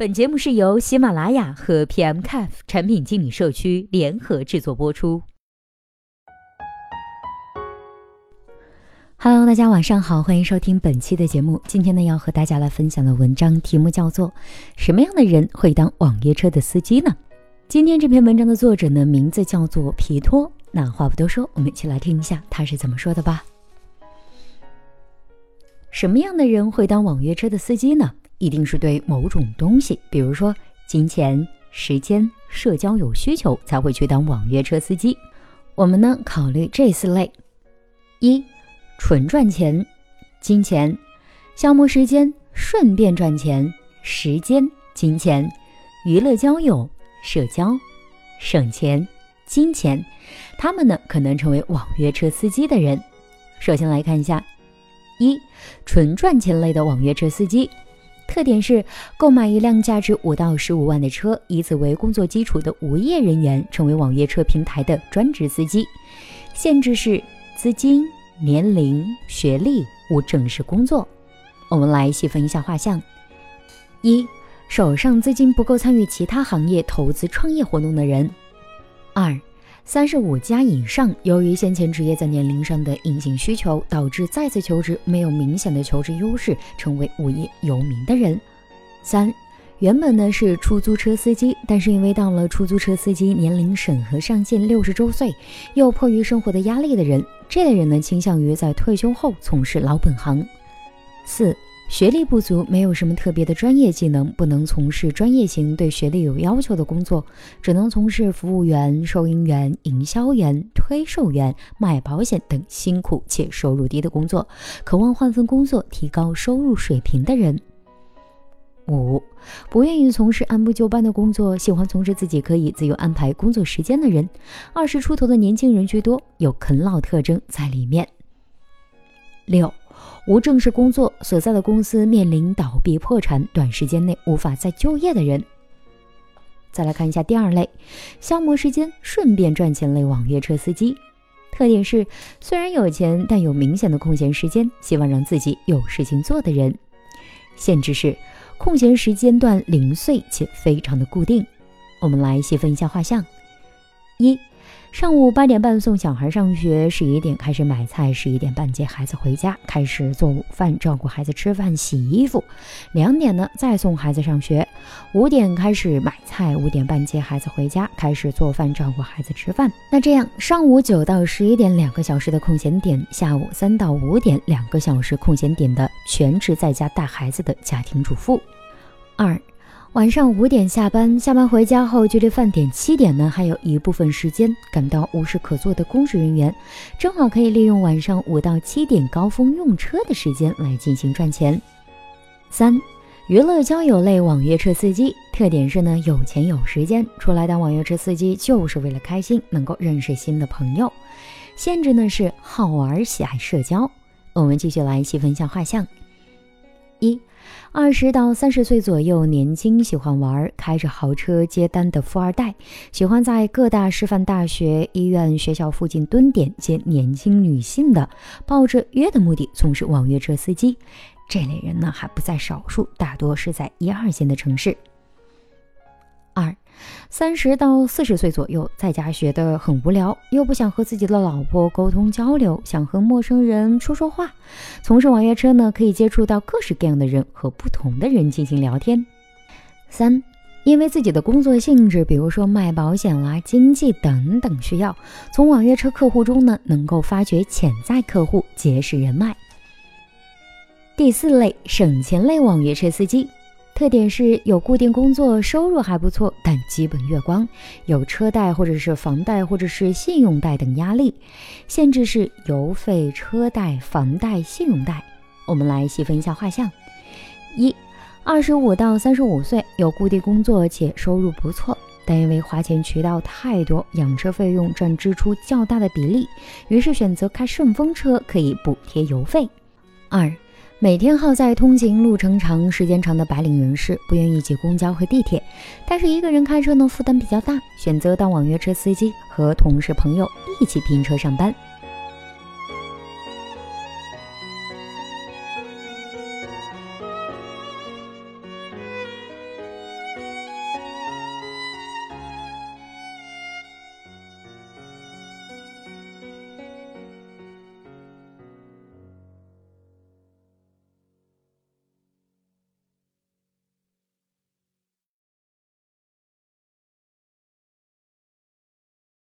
本节目是由喜马拉雅和 PM Cafe 产品经理社区联合制作播出。Hello，大家晚上好，欢迎收听本期的节目。今天呢，要和大家来分享的文章题目叫做《什么样的人会当网约车的司机呢？》今天这篇文章的作者呢，名字叫做皮托。那话不多说，我们一起来听一下他是怎么说的吧。什么样的人会当网约车的司机呢？一定是对某种东西，比如说金钱、时间、社交有需求，才会去当网约车司机。我们呢，考虑这四类：一、纯赚钱，金钱；消磨时间，顺便赚钱，时间、金钱；娱乐交友，社交，省钱，金钱。他们呢，可能成为网约车司机的人。首先来看一下，一、纯赚钱类的网约车司机。特点是购买一辆价值五到十五万的车，以此为工作基础的无业人员成为网约车平台的专职司机。限制是资金、年龄、学历，无正式工作。我们来细分一下画像：一、手上资金不够参与其他行业投资创业活动的人；二。三十五加以上，由于先前职业在年龄上的隐形需求，导致再次求职没有明显的求职优势，成为无业游民的人。三，原本呢是出租车司机，但是因为到了出租车司机年龄审核上限六十周岁，又迫于生活的压力的人，这类人呢倾向于在退休后从事老本行。四。学历不足，没有什么特别的专业技能，不能从事专业型、对学历有要求的工作，只能从事服务员、收银员、营销员、推售员、卖保险等辛苦且收入低的工作，渴望换份工作提高收入水平的人。五，不愿意从事按部就班的工作，喜欢从事自己可以自由安排工作时间的人。二十出头的年轻人居多，有啃老特征在里面。六。无正式工作，所在的公司面临倒闭破产，短时间内无法再就业的人。再来看一下第二类，消磨时间、顺便赚钱类网约车司机。特点是虽然有钱，但有明显的空闲时间，希望让自己有事情做的人。限制是空闲时间段零碎且非常的固定。我们来细分一下画像：一。上午八点半送小孩上学，十一点开始买菜，十一点半接孩子回家，开始做午饭，照顾孩子吃饭、洗衣服。两点呢再送孩子上学，五点开始买菜，五点半接孩子回家，开始做饭，照顾孩子吃饭。那这样，上午九到十一点两个小时的空闲点，下午三到五点两个小时空闲点的全职在家带孩子的家庭主妇。二。晚上五点下班，下班回家后，距离饭点七点呢，还有一部分时间，感到无事可做的公职人员，正好可以利用晚上五到七点高峰用车的时间来进行赚钱。三、娱乐交友类网约车司机，特点是呢有钱有时间，出来当网约车司机就是为了开心，能够认识新的朋友。限制呢是好玩，喜爱社交。我们继续来细分一下画像。一。二十到三十岁左右，年轻喜欢玩，开着豪车接单的富二代，喜欢在各大师范大学、医院、学校附近蹲点接年轻女性的，抱着约的目的从事网约车司机。这类人呢还不在少数，大多是在一二线的城市。三十到四十岁左右，在家学得很无聊，又不想和自己的老婆沟通交流，想和陌生人说说话。从事网约车呢，可以接触到各式各样的人和不同的人进行聊天。三，因为自己的工作性质，比如说卖保险啦、经济等等需要，从网约车客户中呢，能够发掘潜在客户，结识人脉。第四类，省钱类网约车司机。特点是有固定工作，收入还不错，但基本月光，有车贷或者是房贷或者是信用贷等压力。限制是油费、车贷、房贷、信用贷。我们来细分一下画像：一、二十五到三十五岁，有固定工作且收入不错，但因为花钱渠道太多，养车费用占支出较大的比例，于是选择开顺风车，可以补贴油费。二。每天耗在通勤路程长、时间长的白领人士不愿意挤公交和地铁，但是一个人开车呢负担比较大，选择当网约车司机，和同事朋友一起拼车上班。